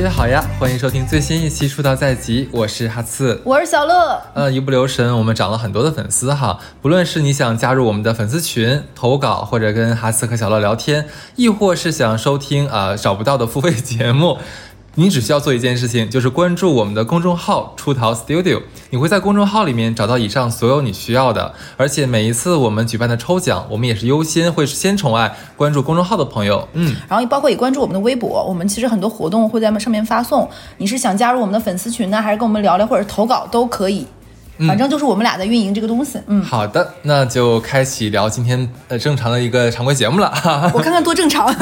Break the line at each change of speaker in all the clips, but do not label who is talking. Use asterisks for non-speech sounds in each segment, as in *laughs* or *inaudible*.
姐好呀，欢迎收听最新一期《出道在即》，我是哈刺，
我是小乐。
呃，一不留神，我们涨了很多的粉丝哈。不论是你想加入我们的粉丝群投稿，或者跟哈刺和小乐聊天，亦或是想收听啊、找不到的付费节目。你只需要做一件事情，就是关注我们的公众号“出逃 Studio”，你会在公众号里面找到以上所有你需要的。而且每一次我们举办的抽奖，我们也是优先会先宠爱关注公众号的朋友。嗯，
然后也包括也关注我们的微博，我们其实很多活动会在上面发送。你是想加入我们的粉丝群呢，还是跟我们聊聊，或者投稿都可以。反正就是我们俩在运营这个东西。嗯，
好的，那就开启聊今天呃正常的一个常规节目了。
我看看多正常。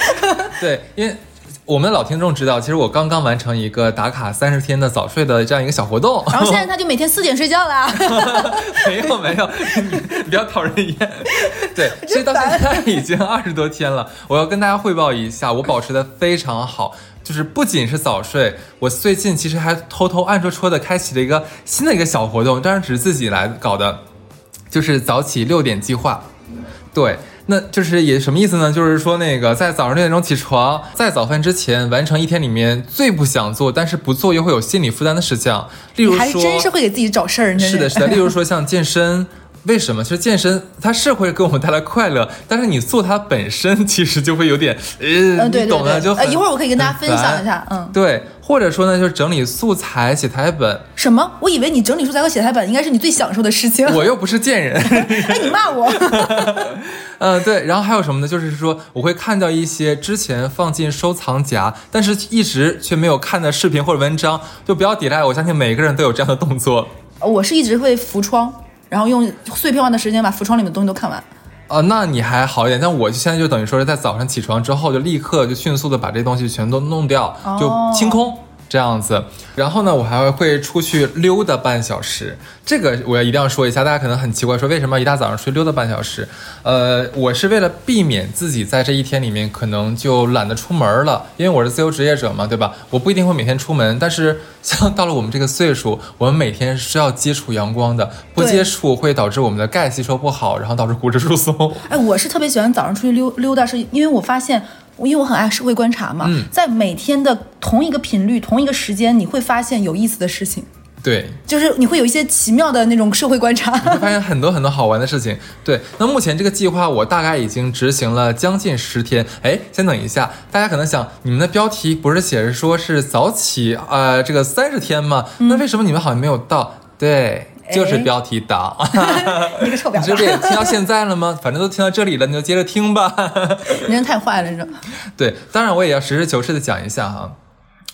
*laughs*
对，因为我们的老听众知道，其实我刚刚完成一个打卡三十天的早睡的这样一个小活动。
然后现在他就每天四点睡觉了。*laughs*
没有没有，你不要讨人厌。*laughs* 对，所以到现在已经二十多天了。我要跟大家汇报一下，我保持的非常好，就是不仅是早睡，我最近其实还偷偷暗戳戳的开启了一个新的一个小活动，当然只是自己来搞的，就是早起六点计划。对。那就是也什么意思呢？就是说那个在早上六点钟起床，在早饭之前完成一天里面最不想做，但是不做又会有心理负担的事项。例如说，
还真是会给自己找事儿。
是的，是的。*laughs* 例如说像健身，为什么？其实健身它是会给我们带来快乐，但是你做它本身其实就会有点呃，
你
懂的就。
呃，一会儿我可以跟大家分享一下，嗯，
对。或者说呢，就是整理素材、写台本。
什么？我以为你整理素材和写台本应该是你最享受的事情。
我又不是贱人。*laughs*
哎，你骂我。
嗯，*laughs* 对。然后还有什么呢？就是说，我会看到一些之前放进收藏夹，但是一直却没有看的视频或者文章，就不要抵赖。我相信每个人都有这样的动作。
我是一直会浮窗，然后用碎片化的时间把浮窗里面的东西都看完。
啊，那你还好一点，但我现在就等于说是在早上起床之后，就立刻就迅速的把这东西全都弄掉，就清空。这样子，然后呢，我还会出去溜达半小时。这个我要一定要说一下，大家可能很奇怪，说为什么一大早上出去溜达半小时？呃，我是为了避免自己在这一天里面可能就懒得出门了，因为我是自由职业者嘛，对吧？我不一定会每天出门，但是像到了我们这个岁数，我们每天是要接触阳光的，不接触会导致我们的钙吸收不好，然后导致骨质疏松。
哎，我是特别喜欢早上出去溜溜达，是因为我发现。因为我很爱社会观察嘛，在每天的同一个频率、同一个时间，你会发现有意思的事情。
对，
就是你会有一些奇妙的那种社会观察，
你会发现 *laughs* 很多很多好玩的事情。对，那目前这个计划我大概已经执行了将近十天。哎，先等一下，大家可能想，你们的标题不是写着说是早起呃这个三十天吗？那为什么你们好像没有到？对。就是标题党，*laughs*
你个臭婊子！
这不也听到现在了吗？反正都听到这里了，你就接着听吧。*laughs*
你人太坏了，这。*laughs*
对，当然我也要实事求是的讲一下哈，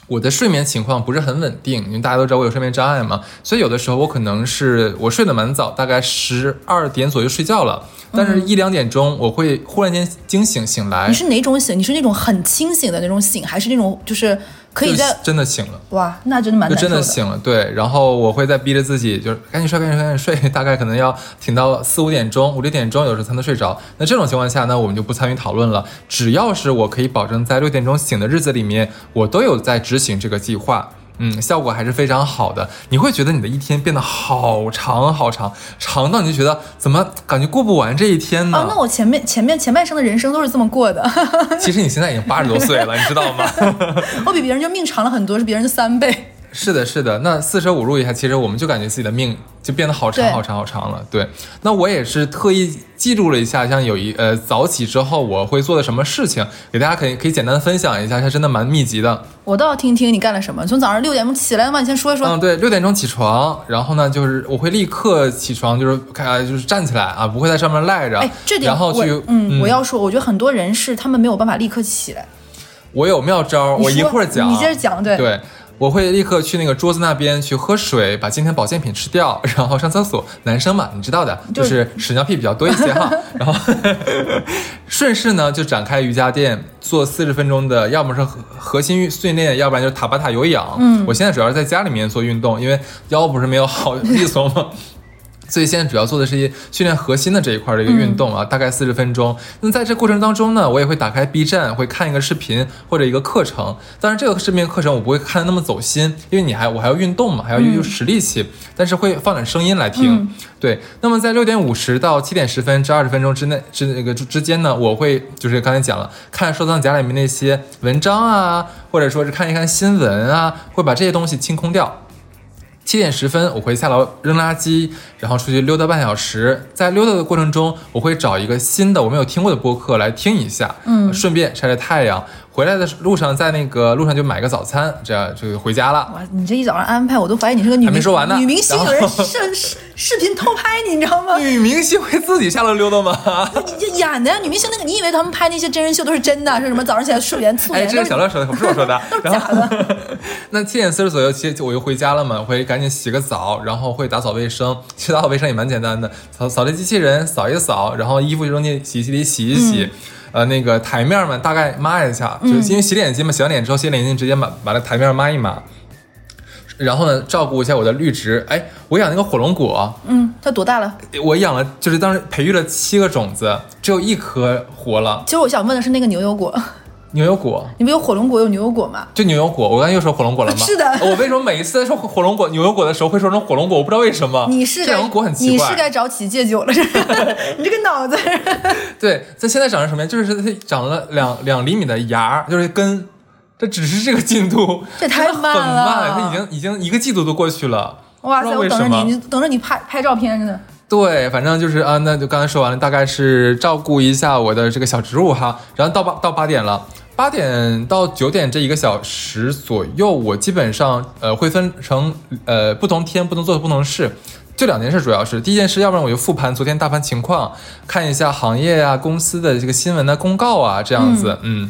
我的睡眠情况不是很稳定，因为大家都知道我有睡眠障碍嘛，所以有的时候我可能是我睡得蛮早，大概十二点左右睡觉了，但是一两点钟我会忽然间惊醒醒来。
你是哪种醒？你是那种很清醒的那种醒，还是那种就是？可以在
真的醒了
哇，那真的蛮
就真的醒了对，然后我会再逼着自己，就是赶紧睡，赶紧睡，赶紧睡，*laughs* 大概可能要挺到四五点钟、五六点钟，有时候才能睡着。那这种情况下呢，我们就不参与讨论了。只要是我可以保证在六点钟醒的日子里面，我都有在执行这个计划。嗯，效果还是非常好的。你会觉得你的一天变得好长好长，长到你就觉得怎么感觉过不完这一天呢？
哦，那我前面前面前半生的人生都是这么过的。
其实你现在已经八十多岁了，你知道吗？*laughs*
我比别人就命长了很多，是别人的三倍。
是的，是的。那四舍五入一下，其实我们就感觉自己的命就变得好长好长好长了。对。那我也是特意记录了一下，像有一呃早起之后我会做的什么事情，给大家可以可以简单的分享一下，它真的蛮密集的。
我倒要听听你干了什么。从早上六点钟起来嘛，你先说一说。
嗯，对，六点钟起床，然后呢，就是我会立刻起床，就是开就是站起来啊，不会在上面赖着。
哎，这点
然后去
嗯，我要说，我觉得很多人是他们没有办法立刻起来。
我有妙招，我一会儿讲。
你接着讲，对。
对。我会立刻去那个桌子那边去喝水，把今天保健品吃掉，*laughs* 然后上厕所。男生嘛，你知道的，就是屎尿屁比较多一些哈。*laughs* 然后 *laughs* 顺势呢，就展开瑜伽垫，做四十分钟的，要么是核核心训练，要不然就是塔巴塔有氧。嗯，我现在主要是在家里面做运动，因为腰不是没有好利索吗？所以现在主要做的是一训练核心的这一块的一个运动啊，大概四十分钟。那在这过程当中呢，我也会打开 B 站，会看一个视频或者一个课程。当然，这个视频课程我不会看的那么走心，因为你还我还要运动嘛，还要用实力气。但是会放点声音来听。对，那么在六点五十到七点十分这二十分钟之内之那个之间呢，我会就是刚才讲了，看收藏夹里面那些文章啊，或者说是看一看新闻啊，会把这些东西清空掉。七点十分，我会下楼扔垃圾，然后出去溜达半小时。在溜达的过程中，我会找一个新的我没有听过的播客来听一下，嗯，顺便晒晒太阳。回来的路上，在那个路上就买个早餐，这样就回家了。
哇，你这一早上安排，我都怀疑你是个女
还没说完呢。
女明星有人 *laughs* 视视视频偷拍你，你知道吗？
女明星会自己下楼溜达吗？
你演的呀，女明星那个，你以为他们拍那些真人秀都是真的？说什么早上起来素颜素颜？
哎，这是小乐说的，不是我说的，*laughs*
都是假的。*laughs*
那七点四十左右，其实我又回家了嘛，会赶紧洗个澡，然后会打扫卫生。其实打扫卫生也蛮简单的，扫扫地机器人扫一扫，然后衣服扔进洗衣机里洗一洗。呃，那个台面嘛，大概抹一下，就是因为洗脸巾嘛，洗完脸之后洗脸巾直接把把那台面抹一抹。然后呢，照顾一下我的绿植。哎，我养那个火龙果，
嗯，它多大了？
我养了，就是当时培育了七个种子，只有一颗活了。
其实我想问的是那个牛油果。
牛油果，
你不有火龙果有牛油果吗？
就牛油果，我刚才又说火龙果了吗？
是的。*laughs*
我为什么每一次在说火龙果、牛油果的时候会说成火龙果？我不知道为什么。*laughs*
你是
这两个果很奇
怪。你是该找起戒酒了，*laughs* 你这个脑子。
对，它现在长成什么样？就是它长了两两厘米的芽，就是根。这只是这个进度，
这太慢了。
很慢，它已经已经一个季度都过去了。
哇塞！我等着你，你等着你拍拍照片呢。
对，反正就是啊，那就刚才说完了，大概是照顾一下我的这个小植物哈。然后到八到八点了。八点到九点这一个小时左右，我基本上呃会分成呃不同天不能做的不同事，就两件事，主要是第一件事，要不然我就复盘昨天大盘情况，看一下行业啊公司的这个新闻的公告啊这样子，嗯。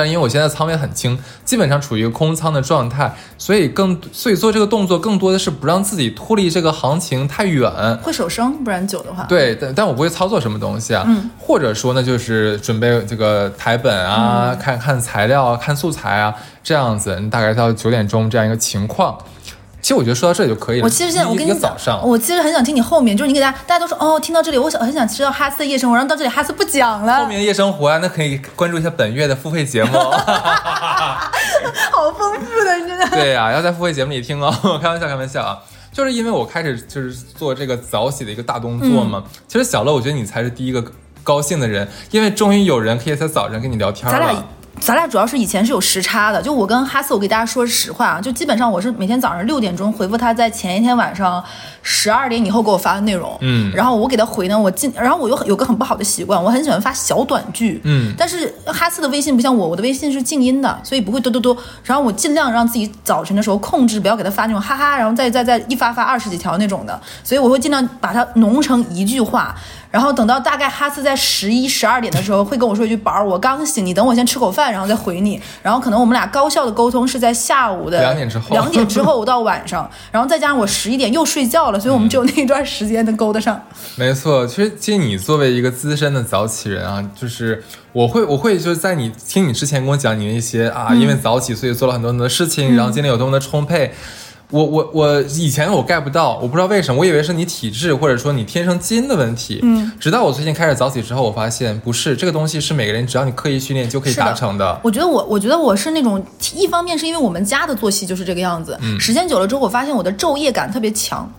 但因为我现在仓位很轻，基本上处于一个空仓的状态，所以更所以做这个动作更多的是不让自己脱离这个行情太远，
会手生，不然久的话。
对，但但我不会操作什么东西啊，嗯，或者说呢，就是准备这个台本啊，看看材料啊，看素材啊，这样子，大概到九点钟这样一个情况。其实我觉得说到这里就可以了。
我其实现在我跟你
讲，
我其实很想听你后面，就是你给大家，大家都说哦，听到这里，我想很想知道哈斯的夜生活，然后到这里哈斯不讲了。
后面的夜生活啊，那可以关注一下本月的付费节目。*laughs*
好丰富的，真的。
对呀，要在付费节目里听哦。*laughs* 开玩笑，开玩笑啊。就是因为我开始就是做这个早起的一个大动作嘛。其实小乐，我觉得你才是第一个高兴的人，因为终于有人可以在早上跟你聊天了。
咱俩主要是以前是有时差的，就我跟哈斯，我给大家说实话啊，就基本上我是每天早上六点钟回复他在前一天晚上十二点以后给我发的内容，嗯，然后我给他回呢，我尽，然后我又有个很不好的习惯，我很喜欢发小短句，嗯，但是哈斯的微信不像我，我的微信是静音的，所以不会嘟嘟嘟，然后我尽量让自己早晨的时候控制不要给他发那种哈哈，然后再再再一发发二十几条那种的，所以我会尽量把它浓成一句话。然后等到大概哈斯在十一十二点的时候会跟我说一句：“宝儿，我刚醒，你等我先吃口饭，然后再回你。”然后可能我们俩高效的沟通是在下午的
两点之后，
两点之后到晚上，然后再加上我十一点又睡觉了，所以我们只有那一段时间能勾得上。*laughs*
没错，其实其实你作为一个资深的早起人啊，就是我会我会就是在你听你之前跟我讲你那些啊，因为早起所以做了很多很多事情，然后精力有多么的充沛。我我我以前我 get 不到，我不知道为什么，我以为是你体质或者说你天生基因的问题。嗯，直到我最近开始早起之后，我发现不是这个东西是每个人只要你刻意训练就可以达成的。
我觉得我我觉得我是那种，一方面是因为我们家的作息就是这个样子，时间久了之后，我发现我的昼夜感特别强。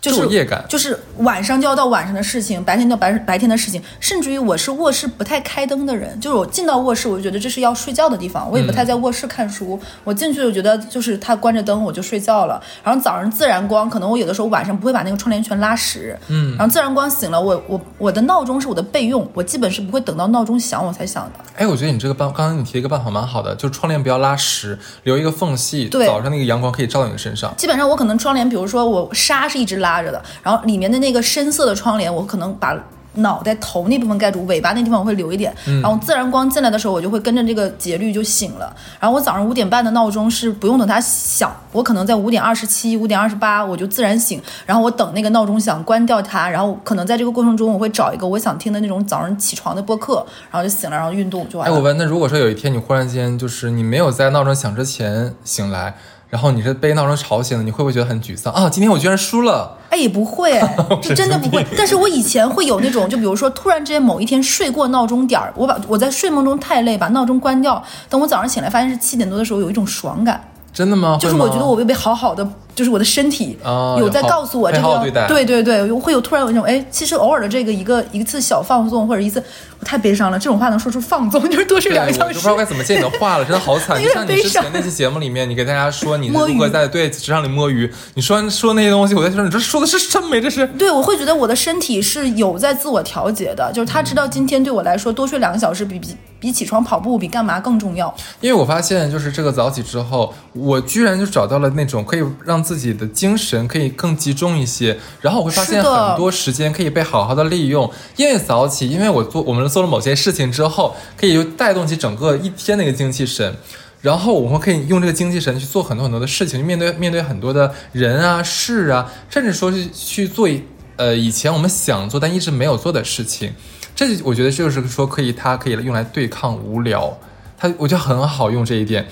昼夜感
就是晚上就要到晚上的事情，白天到白白天的事情，甚至于我是卧室不太开灯的人，就是我进到卧室我就觉得这是要睡觉的地方，我也不太在卧室看书。我进去我觉得就是他关着灯我就睡觉了，然后早上自然光，可能我有的时候晚上不会把那个窗帘全拉实，嗯，然后自然光醒了，我我我的闹钟是我的备用，我基本是不会等到闹钟响我才响的。
哎，我觉得你这个办，刚刚你提一个办法蛮好的，就是窗帘不要拉实，留一个缝隙，对早上那个阳光可以照到你身上。
基本上我可能窗帘，比如说我纱是一直拉着的，然后。里面的那个深色的窗帘，我可能把脑袋头那部分盖住，尾巴那地方我会留一点。然后自然光进来的时候，我就会跟着这个节律就醒了。然后我早上五点半的闹钟是不用等它响，我可能在五点二十七、五点二十八我就自然醒。然后我等那个闹钟响，关掉它。然后可能在这个过程中，我会找一个我想听的那种早上起床的播客，然后就醒了，然后运动就完。
哎，我问，那如果说有一天你忽然间就是你没有在闹钟响之前醒来？然后你是被闹钟吵醒的，你会不会觉得很沮丧啊？今天我居然输了？
哎，也不会，*laughs* 是真的不会。但是我以前会有那种，就比如说突然之间某一天睡过闹钟点儿，我把我在睡梦中太累，把闹钟关掉，等我早上醒来发现是七点多的时候，有一种爽感。
真的吗？
就是我觉得我被被好好的。就是我的身体有在告诉我这个，对对对，会有突然有一种哎，其实偶尔的这个一个一次小放纵或者一次，我太悲伤了，这种话能说出放纵就是多睡两个小时。
我不知道 *laughs* 该怎么接你的话了，真的好惨。就像你之前那期节目里面，你给大家说你如何在对职场里摸鱼，你说说那些东西，我在说你这说的是什么？这是
对，我会觉得我的身体是有在自我调节的，就是他知道今天对我来说多睡两个小时比比比起床跑步比干嘛更重要。
因为我发现就是这个早起之后，我居然就找到了那种可以让自己的精神。可以更集中一些，然后我会发现很多时间可以被好好的利用。因为早起，因为我做我们做了某些事情之后，可以就带动起整个一天的一个精气神，然后我们可以用这个精气神去做很多很多的事情，面对面对很多的人啊事啊，甚至说是去做呃以前我们想做但一直没有做的事情。这我觉得就是说可以，它可以用来对抗无聊，它我觉得很好用这一点。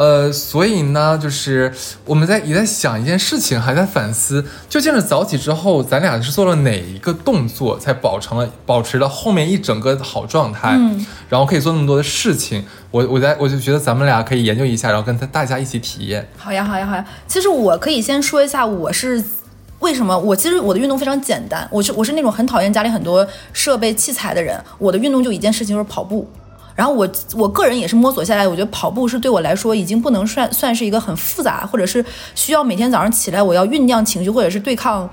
呃，所以呢，就是我们在也在想一件事情，还在反思，究竟是早起之后，咱俩是做了哪一个动作，才保成了保持了后面一整个好状态，嗯，然后可以做那么多的事情。我我在我就觉得咱们俩可以研究一下，然后跟大家一起体验。
好呀，好呀，好呀。其实我可以先说一下，我是为什么？我其实我的运动非常简单，我是我是那种很讨厌家里很多设备器材的人，我的运动就一件事情，就是跑步。然后我我个人也是摸索下来，我觉得跑步是对我来说已经不能算算是一个很复杂，或者是需要每天早上起来我要酝酿情绪，或者是对抗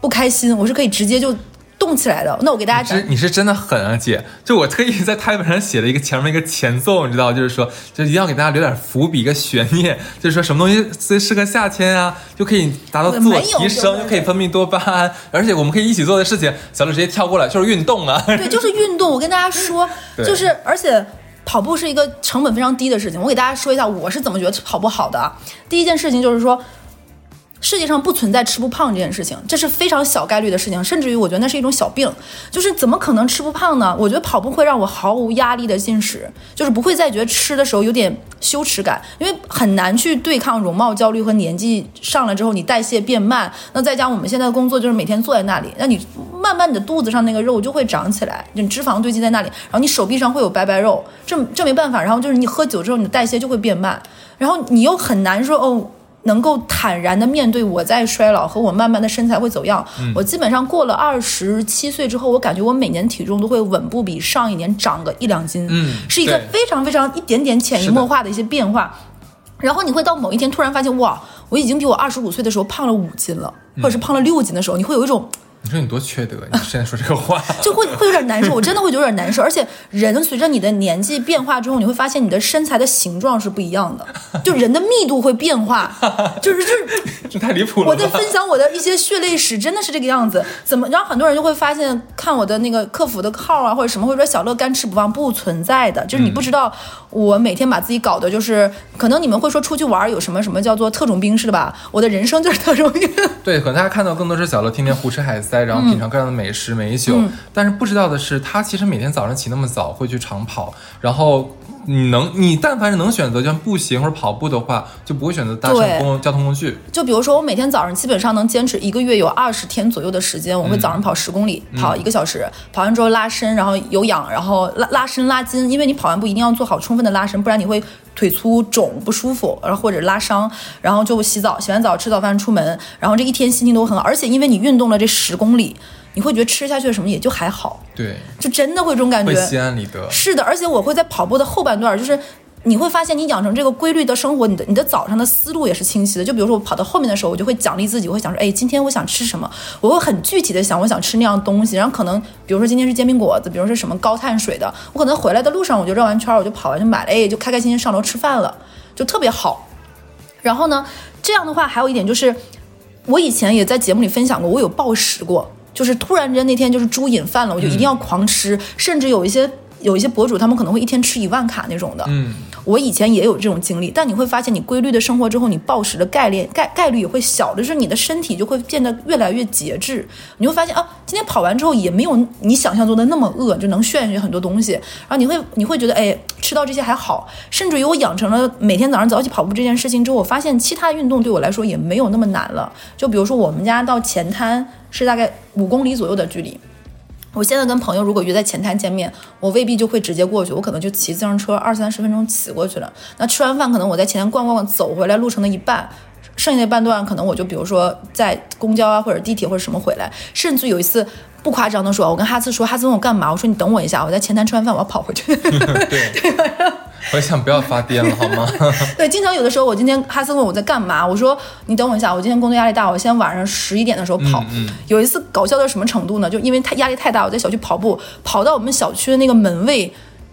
不开心，我是可以直接就。动起来的，那我给大家讲，
你是真的狠啊，姐！就我特意在台本上写了一个前面一个前奏，你知道，就是说，就一定要给大家留点伏笔，一个悬念，就是说什么东西最适合夏天啊，就可以达到自我提升，又可以分泌多巴胺，而且我们可以一起做的事情，小鹿直接跳过来就是运动啊。
对，就是运动。我跟大家说，*laughs* 就是而且跑步是一个成本非常低的事情。我给大家说一下我是怎么觉得跑步好的。第一件事情就是说。世界上不存在吃不胖这件事情，这是非常小概率的事情，甚至于我觉得那是一种小病。就是怎么可能吃不胖呢？我觉得跑步会让我毫无压力的进食，就是不会再觉得吃的时候有点羞耻感，因为很难去对抗容貌焦虑和年纪上了之后你代谢变慢。那再加我们现在的工作就是每天坐在那里，那你慢慢你的肚子上那个肉就会长起来，你脂肪堆积在那里，然后你手臂上会有白白肉，这这没办法。然后就是你喝酒之后你的代谢就会变慢，然后你又很难说哦。能够坦然的面对我在衰老和我慢慢的身材会走样。我基本上过了二十七岁之后，我感觉我每年体重都会稳步比上一年长个一两斤，
嗯，
是一个非常非常一点点潜移默化的一些变化。然后你会到某一天突然发现，哇，我已经比我二十五岁的时候胖了五斤了，或者是胖了六斤的时候，你会有一种。
你说你多缺德！你现在说这个话，*laughs*
就会会有点难受。我真的会有点难受。而且人随着你的年纪变化之后，你会发现你的身材的形状是不一样的，就人的密度会变化。就是就是，*laughs*
这太离谱了。
我在分享我的一些血泪史，真的是这个样子。怎么？然后很多人就会发现，看我的那个客服的号啊，或者什么，会说小乐干吃不胖，不存在的。就是你不知道，我每天把自己搞的，就是可能你们会说出去玩有什么什么叫做特种兵似的吧？我的人生就是特种兵。*laughs*
对，可能大家看到更多是小乐天天胡吃海塞，然后品尝各样的美食美酒，但是不知道的是，他其实每天早上起那么早会去长跑，然后你能，你但凡是能选择像步行或者跑步的话，就不会选择搭乘公交通工具。
就比如说，我每天早上基本上能坚持一个月有二十天左右的时间，我会早上跑十公里，跑一个小时，跑完之后拉伸，然后有氧，然后拉拉伸拉筋，因为你跑完步一定要做好充分的拉伸，不然你会。腿粗肿不舒服，然后或者拉伤，然后就洗澡，洗完澡吃早饭出门，然后这一天心情都很好，而且因为你运动了这十公里，你会觉得吃下去的什么也就还好，
对，
就真的会这种感觉，
会心安理得。
是的，而且我会在跑步的后半段，就是。你会发现，你养成这个规律的生活，你的你的早上的思路也是清晰的。就比如说，我跑到后面的时候，我就会奖励自己，我会想说，哎，今天我想吃什么？我会很具体的想，我想吃那样东西。然后可能，比如说今天是煎饼果子，比如说什么高碳水的，我可能回来的路上我就绕完圈，我就跑完就买了，哎，就开开心心上楼吃饭了，就特别好。然后呢，这样的话还有一点就是，我以前也在节目里分享过，我有暴食过，就是突然间那天就是猪瘾犯了，我就一定要狂吃，甚至有一些。有一些博主，他们可能会一天吃一万卡那种的。
嗯，
我以前也有这种经历，但你会发现，你规律的生活之后，你暴食的概率概概率也会小，就是你的身体就会变得越来越节制。你会发现啊，今天跑完之后也没有你想象中的那么饿，就能炫炫很多东西。然后你会你会觉得，哎，吃到这些还好。甚至于我养成了每天早上早起跑步这件事情之后，我发现其他运动对我来说也没有那么难了。就比如说我们家到前滩是大概五公里左右的距离。我现在跟朋友如果约在前滩见面，我未必就会直接过去，我可能就骑自行车二三十分钟骑过去了。那吃完饭，可能我在前滩逛逛，走回来路程的一半，剩下的半段可能我就比如说在公交啊或者地铁或者什么回来。甚至有一次不夸张的说，我跟哈斯说，哈斯问我干嘛，我说你等我一下，我在前台吃完饭我要跑回去。*laughs*
对。我想不要发癫了，好吗？*laughs*
对，经常有的时候，我今天哈斯问我在干嘛，我说你等我一下，我今天工作压力大，我先晚上十一点的时候跑。有一次搞笑到什么程度呢？就因为他压力太大，我在小区跑步，跑到我们小区的那个门卫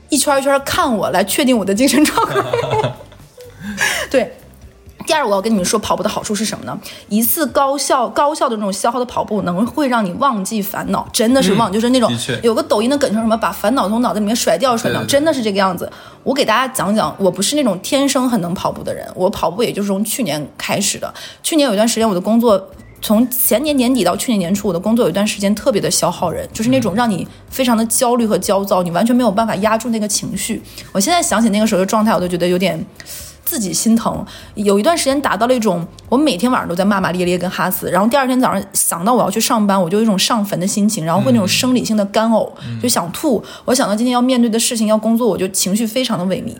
一圈一圈看我，来确定我的精神状态。*laughs* 对。第二，我要跟你们说，跑步的好处是什么呢？一次高效、高效的这种消耗的跑步，能会让你忘记烦恼，真的是忘，就是那种有个抖音的梗成什么，把烦恼从脑袋里面甩掉，甩掉，真的是这个样子。我给大家讲讲，我不是那种天生很能跑步的人，我跑步也就是从去年开始的。去年有一段时间，我的工作从前年年底到去年年初，我的工作有一段时间特别的消耗人，就是那种让你非常的焦虑和焦躁，你完全没有办法压住那个情绪。我现在想起那个时候的状态，我都觉得有点。自己心疼，有一段时间达到了一种，我每天晚上都在骂骂咧咧跟哈斯，然后第二天早上想到我要去上班，我就有一种上坟的心情，然后会那种生理性的干呕，就想吐。我想到今天要面对的事情要工作，我就情绪非常的萎靡。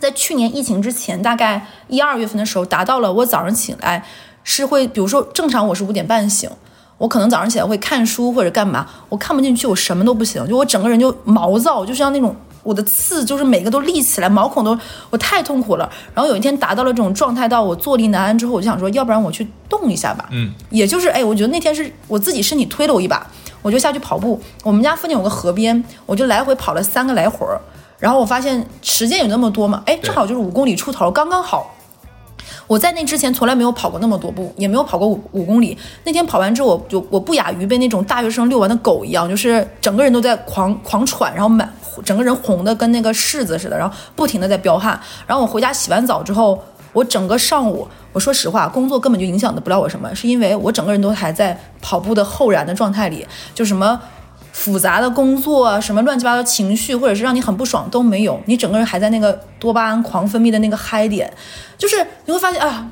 在去年疫情之前，大概一二月份的时候，达到了我早上起来是会，比如说正常我是五点半醒，我可能早上起来会看书或者干嘛，我看不进去，我什么都不行，就我整个人就毛躁，就像那种。我的刺就是每个都立起来，毛孔都，我太痛苦了。然后有一天达到了这种状态，到我坐立难安之后，我就想说，要不然我去动一下吧。
嗯，
也就是哎，我觉得那天是我自己身体推了我一把，我就下去跑步。我们家附近有个河边，我就来回跑了三个来回儿。然后我发现时间有那么多嘛，哎，正好就是五公里出头，刚刚好。我在那之前从来没有跑过那么多步，也没有跑过五五公里。那天跑完之后，我就我不亚于被那种大学生遛完的狗一样，就是整个人都在狂狂喘，然后满。整个人红的跟那个柿子似的，然后不停的在飙汗。然后我回家洗完澡之后，我整个上午，我说实话，工作根本就影响的不了我什么，是因为我整个人都还在跑步的后燃的状态里，就什么复杂的工作，什么乱七八糟情绪，或者是让你很不爽都没有，你整个人还在那个多巴胺狂分泌的那个嗨点，就是你会发现啊，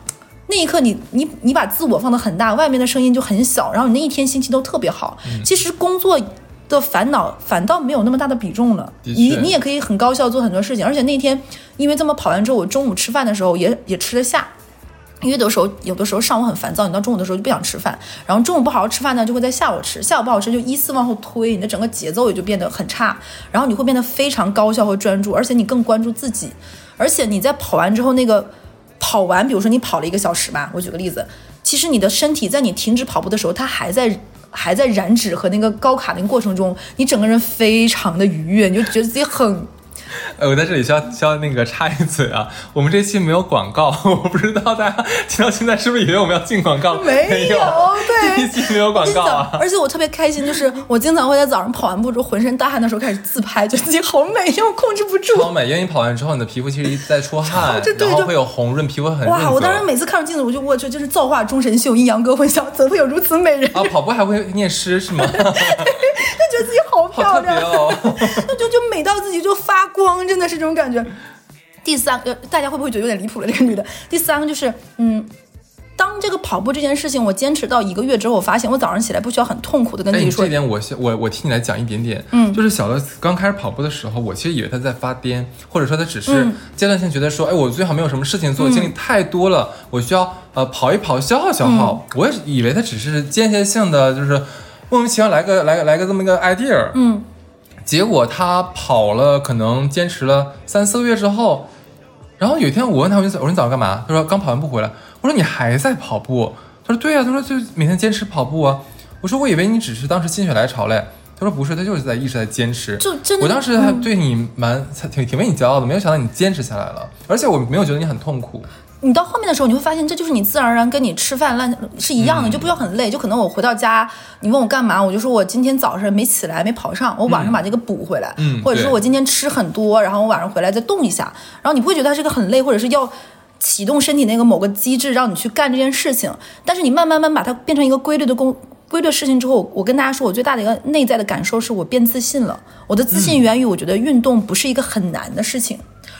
那一刻你你你把自我放得很大，外面的声音就很小，然后你那一天心情都特别好。其实工作。的烦恼反倒没有那么大的比重了，你你也可以很高效做很多事情，而且那天因为这么跑完之后，我中午吃饭的时候也也吃得下，因为有的时候有的时候上午很烦躁，你到中午的时候就不想吃饭，然后中午不好好吃饭呢，就会在下午吃，下午不好吃就依次往后推，你的整个节奏也就变得很差，然后你会变得非常高效和专注，而且你更关注自己，而且你在跑完之后那个跑完，比如说你跑了一个小时吧，我举个例子，其实你的身体在你停止跑步的时候，它还在。还在燃脂和那个高卡那个过程中，你整个人非常的愉悦，你就觉得自己很。
呃，我在这里需要需要那个插一嘴啊，我们这期没有广告，*laughs* 我不知道大家听到现在是不是以为我们要进广告？
没有，对，
这一期没有广告啊。
而且我特别开心，就是我经常会在早上跑完步之后浑身大汗的时候开始自拍，觉得自己好美，因为我控制不住。
超美，因为你跑完之后，你的皮肤其实在出汗，然后会有红润，皮肤很
哇！我当时每次看着镜子，我就我去，就是造化钟神秀，阴阳哥混淆，怎会有如此美人？
啊，跑步还会念诗是吗？*laughs* 就
觉得自己好漂亮，那 *laughs* 就就美到自己就发光，真的是这种。感觉，第三个大家会不会觉得有点离谱了？这个女的，第三个就是，嗯，当这个跑步这件事情我坚持到一个月之后，我发现我早上起来不需要很痛苦的跟自己说。
这点我我我替你来讲一点点，
嗯，
就是小乐刚开始跑步的时候，我其实以为他在发癫，或者说他只是阶段性觉得说，哎，我最好没有什么事情做，精力太多了，我需要呃跑一跑消耗消耗。我也以为他只是间歇性的，就是莫名其妙来个来个来个这么一个 idea，
嗯。
结果他跑了，可能坚持了三四个月之后，然后有一天我问他，我说你早上干嘛？他说刚跑完步回来。我说你还在跑步？他说对呀，他说就每天坚持跑步啊。我说我以为你只是当时心血来潮嘞。他说不是，他就是在一直在坚持。
就真的，
我当时还对你蛮挺挺为你骄傲的，没有想到你坚持下来了，而且我没有觉得你很痛苦。
你到后面的时候，你会发现这就是你自然而然跟你吃饭烂是一样的，就不需要很累。就可能我回到家，你问我干嘛，我就说我今天早上没起来，没跑上，我晚上把这个补回来，或者说我今天吃很多，然后我晚上回来再动一下，然后你不会觉得它是个很累，或者是要启动身体那个某个机制让你去干这件事情。但是你慢慢慢把它变成一个规律的工规律事情之后，我跟大家说，我最大的一个内在的感受是我变自信了。我的自信源于我觉得运动不是一个很难的事情。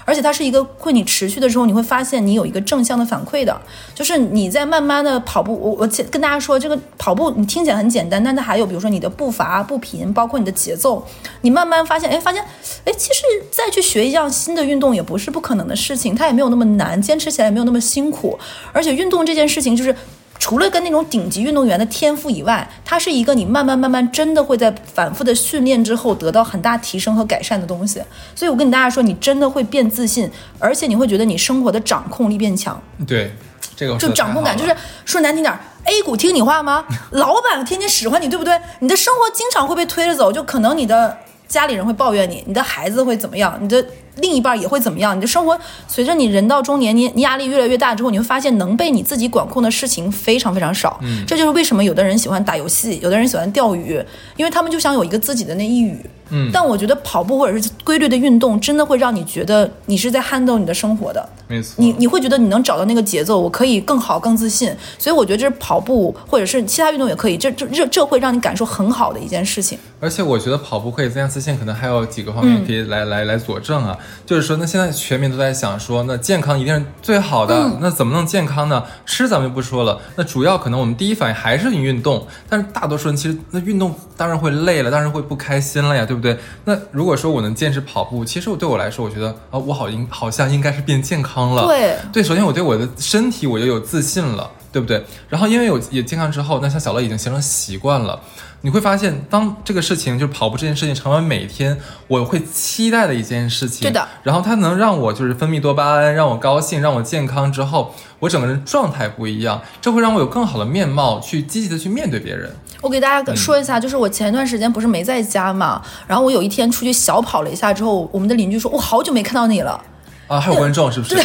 而且它是一个会你持续的时候，你会发现你有一个正向的反馈的，就是你在慢慢的跑步。我我跟大家说，这个跑步你听起来很简单，但它还有比如说你的步伐不平，包括你的节奏，你慢慢发现，哎，发现，哎，其实再去学一样新的运动也不是不可能的事情，它也没有那么难，坚持起来也没有那么辛苦。而且运动这件事情就是。除了跟那种顶级运动员的天赋以外，它是一个你慢慢慢慢真的会在反复的训练之后得到很大提升和改善的东西。所以我跟你大家说，你真的会变自信，而且你会觉得你生活的掌控力变强。
对，这个
就掌控感，就是说难听点，A 股听你话吗？老板天天使唤你，对不对？你的生活经常会被推着走，就可能你的家里人会抱怨你，你的孩子会怎么样？你的。另一半也会怎么样？你的生活随着你人到中年，你你压力越来越大之后，你会发现能被你自己管控的事情非常非常少。嗯，这就是为什么有的人喜欢打游戏，有的人喜欢钓鱼，因为他们就想有一个自己的那一语。
嗯，
但我觉得跑步或者是规律的运动，真的会让你觉得你是在 handle 你的生活的。
没错，
你你会觉得你能找到那个节奏，我可以更好更自信。所以我觉得这是跑步或者是其他运动也可以，这这这这会让你感受很好的一件事情。
而且我觉得跑步可以增加自信，可能还有几个方面可以来来来佐证啊。就是说，那现在全民都在想说，那健康一定是最好的。那怎么能健康呢？吃咱们就不说了。那主要可能我们第一反应还是你运动。但是大多数人其实那运动当然会累了，当然会不开心了呀，对不对？那如果说我能坚持跑步，其实我对我来说，我觉得啊，我好应好像应该是变健康了。
对
对，首先我对我的身体我就有自信了，对不对？然后因为有也健康之后，那像小乐已经形成习惯了。你会发现，当这个事情就是跑步这件事情成为每天我会期待的一件事情，
对的。
然后它能让我就是分泌多巴胺，让我高兴，让我健康之后，我整个人状态不一样，这会让我有更好的面貌去积极的去面对别人。
我给大家说一下，就是我前一段时间不是没在家嘛，然后我有一天出去小跑了一下之后，我们的邻居说，我好久没看到你了。
啊，还有观众是不是？
对，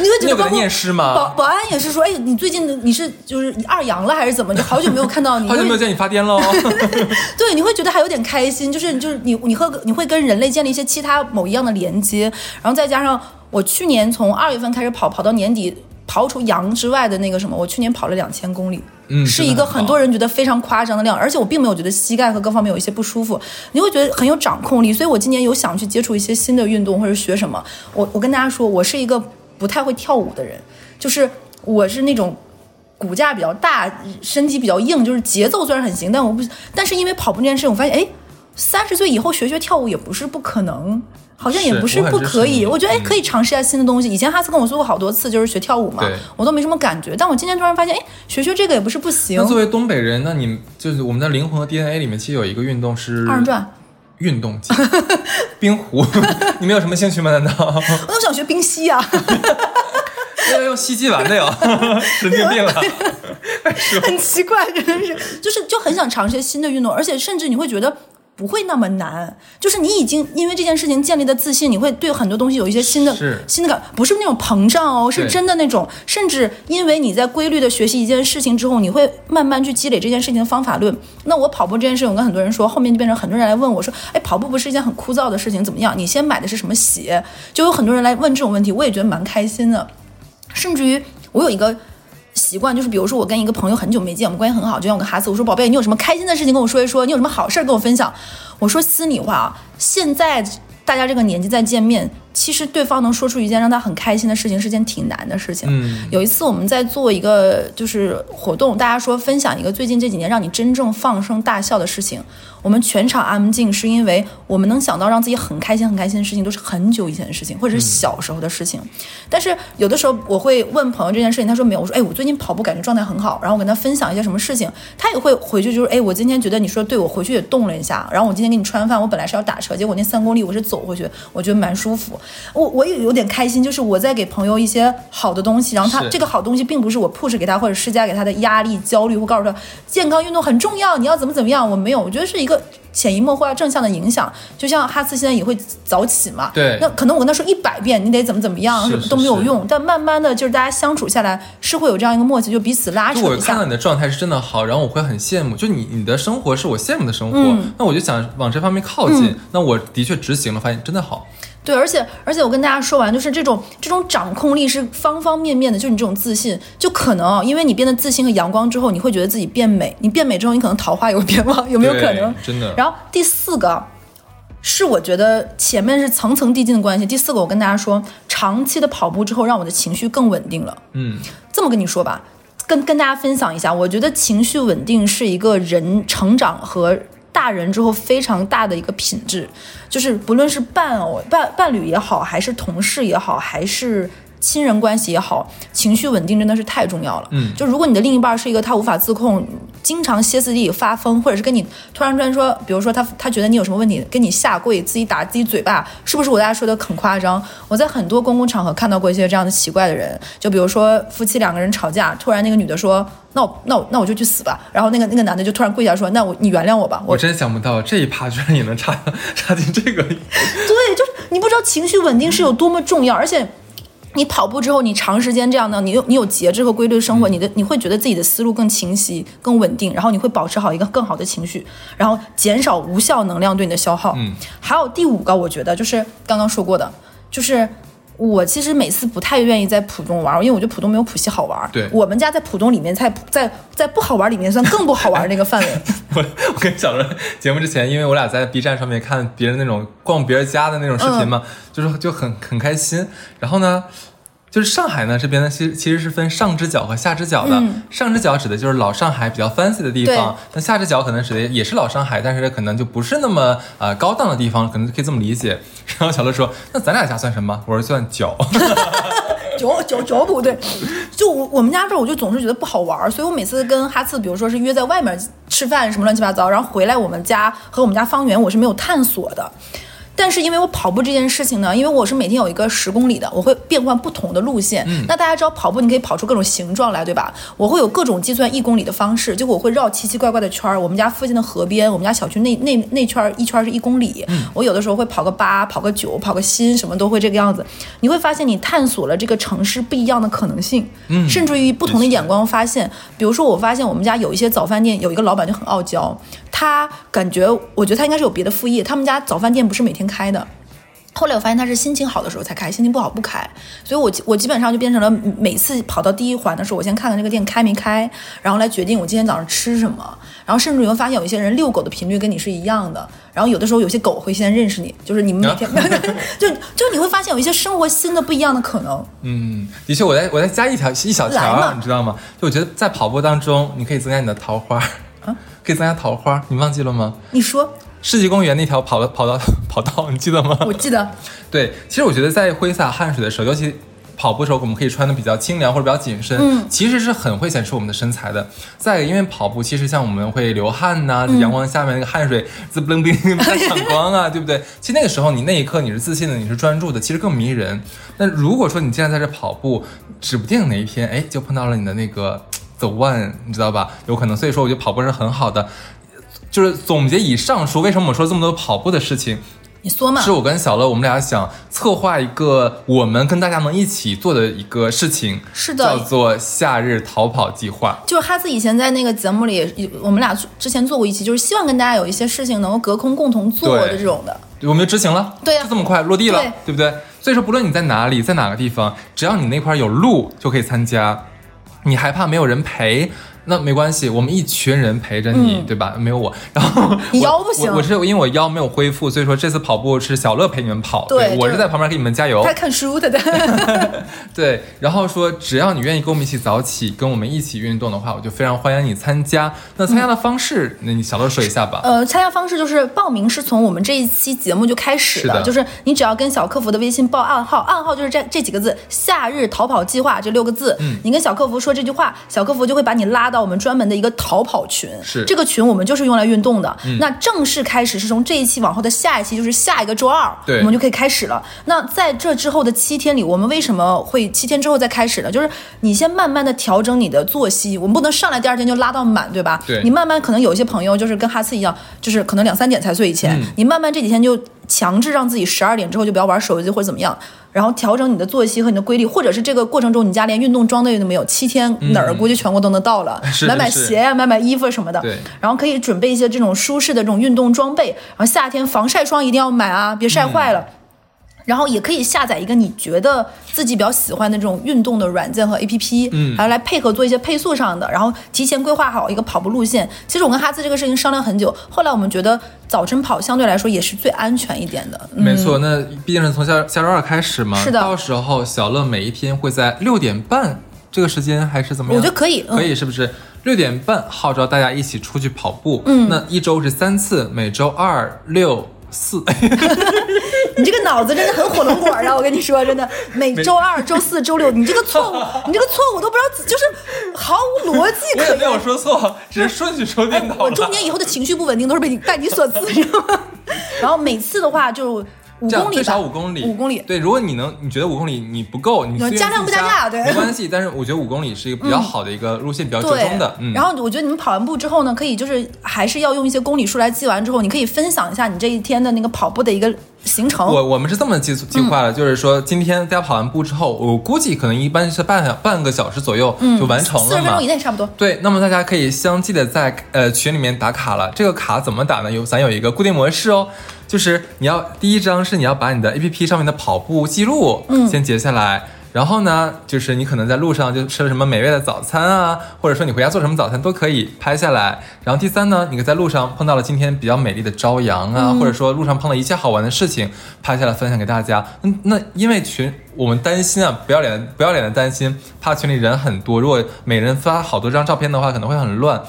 你会觉得
念诗吗？
保保安也是说，哎，你最近你是就是二阳了还是怎么？就好久没有看到你，
好久没有见你发癫喽。*laughs*
对，你会觉得还有点开心，就是就是你你和你会跟人类建立一些其他某一样的连接，然后再加上我去年从二月份开始跑，跑到年底。刨除羊之外的那个什么，我去年跑了两千公里，
嗯，
是一个很多人觉得非常夸张的量，而且我并没有觉得膝盖和各方面有一些不舒服，你会觉得很有掌控力，所以我今年有想去接触一些新的运动或者学什么。我我跟大家说，我是一个不太会跳舞的人，就是我是那种骨架比较大，身体比较硬，就是节奏虽然很行，但我不，但是因为跑步这件事，我发现哎，三十岁以后学学跳舞也不是不可能。好像也不是不可以，我觉得哎，可以尝试一下新的东西。以前哈斯跟我说过好多次，就是学跳舞嘛，我都没什么感觉。但我今天突然发现，哎，学学这个也不是不行。
那作为东北人，那你就是我们的灵魂和 DNA 里面，其实有一个运动是
二人转
运动机，*laughs* 冰壶。*laughs* 你们有什么兴趣吗？难道？*laughs*
我都想学冰嬉啊！
要用吸鸡丸的哟，神经病了。
很奇怪，真的是，就是就很想尝试新的运动，而且甚至你会觉得。不会那么难，就是你已经因为这件事情建立的自信，你会对很多东西有一些新的新的感，不是那种膨胀哦，是真的那种。甚至因为你在规律的学习一件事情之后，你会慢慢去积累这件事情的方法论。那我跑步这件事，我跟很多人说，后面就变成很多人来问我说：“哎，跑步不是一件很枯燥的事情，怎么样？你先买的是什么鞋？”就有很多人来问这种问题，我也觉得蛮开心的。甚至于我有一个。习惯就是，比如说我跟一个朋友很久没见，我们关系很好，就像我跟哈斯，我说宝贝，你有什么开心的事情跟我说一说，你有什么好事儿跟我分享。我说心里话啊，现在大家这个年纪再见面。其实对方能说出一件让他很开心的事情是件挺难的事情。
嗯，
有一次我们在做一个就是活动，大家说分享一个最近这几年让你真正放声大笑的事情。我们全场安静，是因为我们能想到让自己很开心很开心的事情，都是很久以前的事情，或者是小时候的事情。但是有的时候我会问朋友这件事情，他说没有。我说哎，我最近跑步感觉状态很好，然后我跟他分享一些什么事情，他也会回去就是哎，我今天觉得你说对我回去也动了一下，然后我今天给你吃完饭，我本来是要打车，结果那三公里我是走回去，我觉得蛮舒服。我我也有点开心，就是我在给朋友一些好的东西，然后他这个好东西并不是我 push 给他或者施加给他的压力、焦虑，或告诉他健康运动很重要，你要怎么怎么样，我没有，我觉得是一个。潜移默化正向的影响，就像哈斯现在也会早起嘛，
对，
那可能我跟他说一百遍，你得怎么怎么样都没有用，但慢慢的就是大家相处下来是会有这样一个默契，就彼此拉扯
一下。我看到你的状态是真的好，然后我会很羡慕，就你你的生活是我羡慕的生活，那我就想往这方面靠近，那我的确执行了，发现真的好。
对，而且而且我跟大家说完，就是这种这种掌控力是方方面面的，就你这种自信，就可能因为你变得自信和阳光之后，你会觉得自己变美，你变美之后，你可能桃花也会变旺，*laughs* 有没有可能？
真的。
然后第四个是我觉得前面是层层递进的关系，第四个我跟大家说，长期的跑步之后，让我的情绪更稳定了。
嗯，
这么跟你说吧，跟跟大家分享一下，我觉得情绪稳定是一个人成长和。大人之后非常大的一个品质，就是不论是伴偶、伴伴侣也好，还是同事也好，还是。亲人关系也好，情绪稳定真的是太重要了。
嗯，
就如果你的另一半是一个他无法自控，经常歇斯底里发疯，或者是跟你突然突然说，比如说他他觉得你有什么问题，跟你下跪，自己打自己嘴巴，是不是我大家说的很夸张？我在很多公共场合看到过一些这样的奇怪的人，就比如说夫妻两个人吵架，突然那个女的说，那我那我那我就去死吧，然后那个那个男的就突然跪下说，那我你原谅我吧。
我真想不到这一趴居然也能插插进这个。对，
就是你不知道情绪稳定是有多么重要，而且。你跑步之后，你长时间这样的，你有你有节制和规律的生活，你的你会觉得自己的思路更清晰、更稳定，然后你会保持好一个更好的情绪，然后减少无效能量对你的消耗。
嗯，
还有第五个，我觉得就是刚刚说过的，就是。我其实每次不太愿意在浦东玩，因为我觉得浦东没有浦西好玩。
对，
我们家在浦东里面，在在在不好玩里面算更不好玩那个范围。*laughs*
我我跟小伦节目之前，因为我俩在 B 站上面看别人那种逛别人家的那种视频嘛，就是就很很开心。然后呢？就是上海呢，这边呢，其其实是分上只脚和下只脚的。上只脚指的就是老上海比较 fancy 的地方，那下只脚可能指的也是老上海，但是可能就不是那么呃高档的地方，可能可以这么理解。*laughs* 然后小乐说：“那咱俩家算什么？”我说：“算脚。*laughs* ”
脚脚脚不对，就我我们家这儿，我就总是觉得不好玩，所以我每次跟哈次，比如说是约在外面吃饭什么乱七八糟，然后回来我们家和我们家方圆，我是没有探索的。但是因为我跑步这件事情呢，因为我是每天有一个十公里的，我会变换不同的路线。
嗯，
那大家知道跑步你可以跑出各种形状来，对吧？我会有各种计算一公里的方式，就我会绕奇奇怪怪的圈儿。我们家附近的河边，我们家小区那那那圈一圈是一公里。
嗯，
我有的时候会跑个八，跑个九，跑个新，什么都会这个样子。你会发现你探索了这个城市不一样的可能性，
嗯，
甚至于不同的眼光发现。比如说，我发现我们家有一些早饭店，有一个老板就很傲娇，他感觉我觉得他应该是有别的副业，他们家早饭店不是每天开的。后来我发现他是心情好的时候才开，心情不好不开，所以我我基本上就变成了每次跑到第一环的时候，我先看看这个店开没开，然后来决定我今天早上吃什么。然后甚至你会发现有一些人遛狗的频率跟你是一样的，然后有的时候有些狗会先认识你，就是你们每天 *laughs* 就就你会发现有一些生活新的不一样的可能。
嗯，的确，我再我再加一条一小条，你知道吗？就我觉得在跑步当中，你可以增加你的桃花
啊，
可以增加桃花，你忘记了吗？
你说。
世纪公园那条跑的 *laughs* 跑道跑道，你记得吗？
我记得。*laughs*
对，其实我觉得在挥洒汗水的时候，尤其跑步的时候，我们可以穿的比较清凉或者比较紧身，
嗯，
其实是很会显示我们的身材的。再因为跑步，其实像我们会流汗呐，在阳光下面那个汗水滋不灵不灵在闪光啊，对不对？其实那个时候你那一刻你是自信的，你是专注的，其实更迷人。那如果说你竟然在这跑步，指不定哪一天哎就碰到了你的那个 the one，你知道吧？有可能。所以说，我觉得跑步是很好的。就是总结以上说，为什么我说这么多跑步的事情？
你说嘛？
是我跟小乐，我们俩想策划一个我们跟大家能一起做的一个事情，
是的，
叫做夏日逃跑计划。
就是哈斯以前在那个节目里，我们俩之前做过一期，就是希望跟大家有一些事情能够隔空共同做的这种的。
我们就执行了，
对呀，
就这么快落地了，对不对？所以说，不论你在哪里，在哪个地方，只要你那块有路，就可以参加。你害怕没有人陪？那没关系，我们一群人陪着你，对吧？没有我，然后
你腰不行，
我是因为我腰没有恢复，所以说这次跑步是小乐陪你们跑，
对
我是在旁边给你们加油。
他看书的，*laughs* *laughs*
对。然后说，只要你愿意跟我们一起早起，跟我们一起运动的话，我就非常欢迎你参加。那参加的方式，那你小乐说一下吧。
呃，参加方式就是报名是从我们这一期节目就开始
的，
就是你只要跟小客服的微信报暗号，暗号就是这这几个字“夏日逃跑计划”这六个字，
嗯，
你跟小客服说这句话，小客服就会把你拉到。到我们专门的一个逃跑群，
是
这个群我们就是用来运动的。那正式开始是从这一期往后的下一期，就是下一个周二，
对
我们就可以开始了。那在这之后的七天里，我们为什么会七天之后再开始呢？就是你先慢慢的调整你的作息，我们不能上来第二天就拉到满，对吧？
对
你慢慢可能有一些朋友就是跟哈斯一样，就是可能两三点才睡以前，你慢慢这几天就强制让自己十二点之后就不要玩手机或者怎么样，然后调整你的作息和你的规律，或者是这个过程中你家连运动装备都没有，七天哪儿估计全国都能到了，
是
买买鞋呀、买买衣服什么的，然后可以准备一些这种舒适的这种运动装备，然后夏天防晒霜一定要买啊，别晒坏了。然后也可以下载一个你觉得自己比较喜欢的这种运动的软件和 APP，嗯，还有来配合做一些配速上的，然后提前规划好一个跑步路线。其实我跟哈斯这个事情商量很久，后来我们觉得早晨跑相对来说也是最安全一点的。嗯、
没错，那毕竟是从下下周二开始嘛，
是的
到时候小乐每一天会在六点半这个时间还是怎么样？
我觉得可以嗯
可以是不是？六点半号召大家一起出去跑步，嗯，那一周是三次，每周二、六、四，*laughs*
你这个脑子真的很火龙果啊！我跟你说，真的，每周二、周四周六，你这个错误，你这个错误都不知道，就是毫无逻辑可
我也没有
言。
说错，只是顺序说颠倒了。
我中年以后的情绪不稳定都是被你拜你所赐，知道吗？*laughs* 然后每次的话就五公里
最少五公里，
五公里。
对，如果你能，你觉得五公里你不够，你
加量不加价对
没关系。但是我觉得五公里是一个比较好的一个路线，比较折中的。嗯，
然后我觉得你们跑完步之后呢，可以就是还是要用一些公里数来记完之后，你可以分享一下你这一天的那个跑步的一个行程。
我我们是这么计计划的，就是说今天大家跑完步之后，我估计可能一般是半半个小时左右就完成了嘛
四十分钟以。内差不多。
对，那么大家可以相继的在呃群里面打卡了。这个卡怎么打呢？有咱有一个固定模式哦，就是你要第一张是你要把你的 A P P 上面的跑步记录嗯先截下来。然后呢，就是你可能在路上就吃了什么美味的早餐啊，或者说你回家做什么早餐都可以拍下来。然后第三呢，你在路上碰到了今天比较美丽的朝阳啊，或者说路上碰到一切好玩的事情，拍下来分享给大家。那，那因为群我们担心啊，不要脸不要脸的担心，怕群里人很多，如果每人发好多张照片的话，可能会很乱。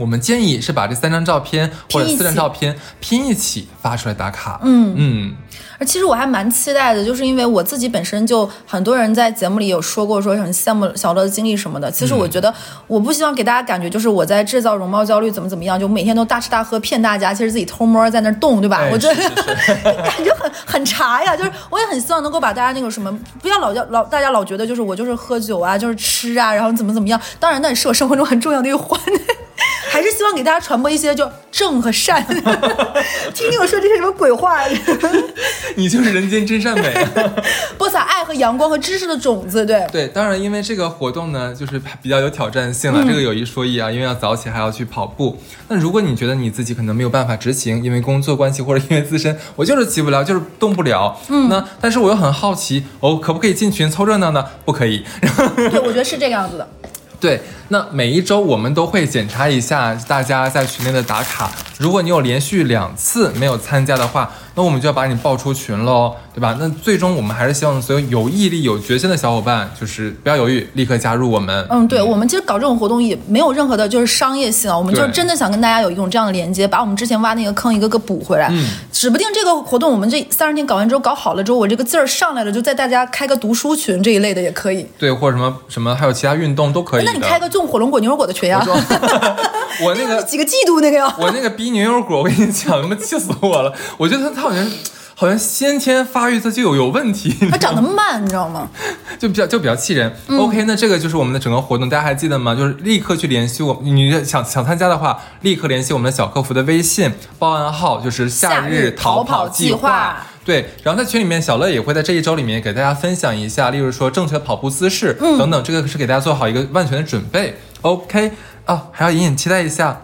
我们建议是把这三张照片或者四张照片拼一起发出来打卡。
嗯
嗯，
而其实我还蛮期待的，就是因为我自己本身就很多人在节目里有说过，说很羡慕小乐的经历什么的。其实我觉得，我不希望给大家感觉就是我在制造容貌焦虑，怎么怎么样，就每天都大吃大喝骗大家，其实自己偷摸在那儿动，对吧？
哎
我觉得 *laughs* 感觉很很茶呀，就是我也很希望能够把大家那个什么，不要老叫老大家老觉得就是我就是喝酒啊，就是吃啊，然后怎么怎么样。当然那也是我生活中很重要的一环。*laughs* 还是希望给大家传播一些就正和善，*laughs* 听听我说这些什么鬼话，*laughs*
你就是人间真善美。
播撒爱和阳光和知识的种子，对。
对，当然因为这个活动呢，就是比较有挑战性了。这个有一说一啊，因为要早起还要去跑步。那如果你觉得你自己可能没有办法执行，因为工作关系或者因为自身，我就是起不了，就是动不了。嗯，那但是我又很好奇，哦，可不可以进群凑热闹呢？不可以。
对，我觉得是这个样子的。
对，那每一周我们都会检查一下大家在群内的打卡。如果你有连续两次没有参加的话，那我们就要把你报出群喽，对吧？那最终我们还是希望所有有毅力、有决心的小伙伴，就是不要犹豫，立刻加入我们。
嗯，对，我们其实搞这种活动也没有任何的就是商业性啊，我们就是真的想跟大家有一种这样的连接，把我们之前挖那个坑一个个补回来。
嗯，
指不定这个活动我们这三十天搞完之后搞好了之后，我这个劲儿上来了，就在大家开个读书群这一类的也可以。
对，或者什么什么，还有其他运动都可以。
那你开个种火龙果、牛油果的群呀、
我 *laughs* 我那个
几个季度那个呀？
我那个逼牛油果，我跟你讲，他妈气死我了！我觉得他他好像好像先天发育他就有有问题，
他长得慢，你知道吗？*laughs*
就比较就比较气人。OK，那这个就是我们的整个活动，大家还记得吗？就是立刻去联系我，你想想参加的话，立刻联系我们的小客服的微信，报暗号就是夏日逃跑计划。对，然后在群里面，小乐也会在这一周里面给大家分享一下，例如说正确的跑步姿势、等等，这个是给大家做好一个万全的准备。OK 哦，还要隐隐期待一下。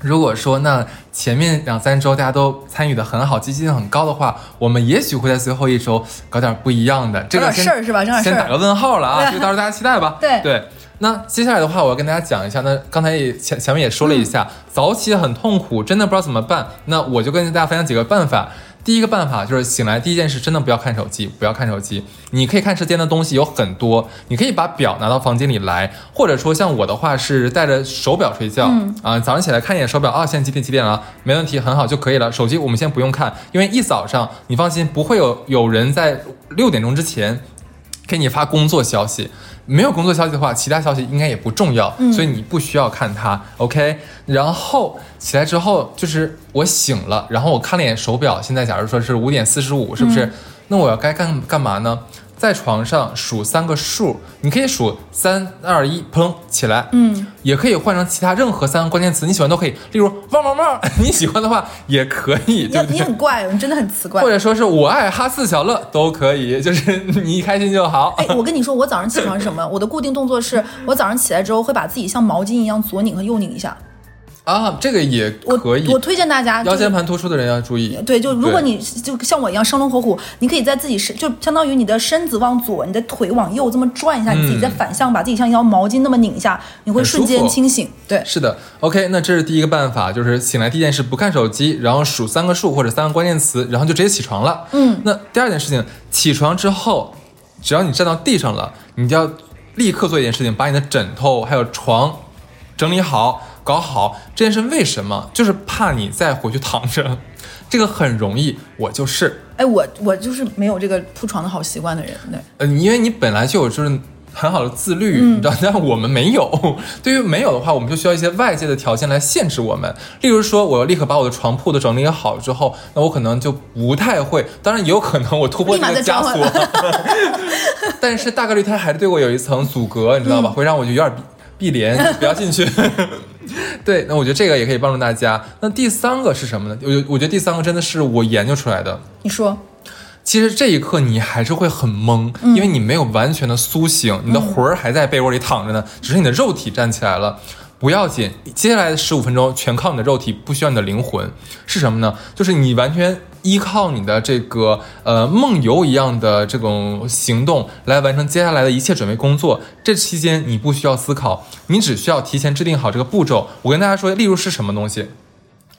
如果说那前面两三周大家都参与的很好，积极性很高的话，我们也许会在最后一周搞点不一样的。这个先
事儿是吧
先打个问号了啊，*laughs* 就到时候大家期待吧。*laughs*
对
对。那接下来的话，我要跟大家讲一下。那刚才也前前面也说了一下，早起很痛苦，真的不知道怎么办。那我就跟大家分享几个办法。第一个办法就是醒来第一件事，真的不要看手机，不要看手机。你可以看时间的东西有很多，你可以把表拿到房间里来，或者说像我的话是带着手表睡觉，啊，早上起来看一眼手表，啊，现在几点几点了？没问题，很好就可以了。手机我们先不用看，因为一早上你放心，不会有有人在六点钟之前。给你发工作消息。没有工作消息的话，其他消息应该也不重要，所以你不需要看它。OK，然后起来之后就是我醒了，然后我看了一眼手表，现在假如说是五点四十五，是不是？那我要该干干嘛呢？在床上数三个数，你可以数三二一，砰起来，
嗯，
也可以换成其他任何三个关键词，你喜欢都可以，例如汪汪汪，*laughs* 你喜欢的话也可以，对不对？
你很怪，你真的很奇怪。
或者说是我爱哈四小乐都可以，*laughs* 就是你一开心就好。
哎，我跟你说，我早上起床是什么？我的固定动作是我早上起来之后会把自己像毛巾一样左拧和右拧一下。
啊，这个也可以。
我推荐大家，
腰间盘突出的人要注意。
对，就如果你就像我一样生龙活虎，你可以在自己身，就相当于你的身子往左，你的腿往右这么转一下，你自己再反向把自己像一条毛巾那么拧一下，你会瞬间清醒。对，
是的。OK，那这是第一个办法，就是醒来第一件事不看手机，然后数三个数或者三个关键词，然后就直接起床了。
嗯。
那第二件事情，起床之后，只要你站到地上了，你就要立刻做一件事情，把你的枕头还有床整理好。搞好这件事为什么？就是怕你再回去躺着，*laughs* 这个很容易。我就是，
哎，我我就是没有这个铺床的好习惯的人，对。
嗯，因为你本来就有就是很好的自律，你知道，*laughs* 但我们没有。*laughs* 对于没有的话，我们就需要一些外界的条件来限制我们。例如说，我要立刻把我的床铺的整理好之后，那我可能就不太会。当然也有可能我突破这个枷锁，但是大概率它还是对我有一层阻隔，你知道吧？会让我就有点。闭帘，不要进去。*laughs* 对，那我觉得这个也可以帮助大家。那第三个是什么呢？我我觉得第三个真的是我研究出来的。
你说，
其实这一刻你还是会很懵，因为你没有完全的苏醒，你的魂儿还在被窝里躺着呢，只是你的肉体站起来了。不要紧，接下来的十五分钟全靠你的肉体，不需要你的灵魂。是什么呢？就是你完全。依靠你的这个呃梦游一样的这种行动来完成接下来的一切准备工作，这期间你不需要思考，你只需要提前制定好这个步骤。我跟大家说，例如是什么东西？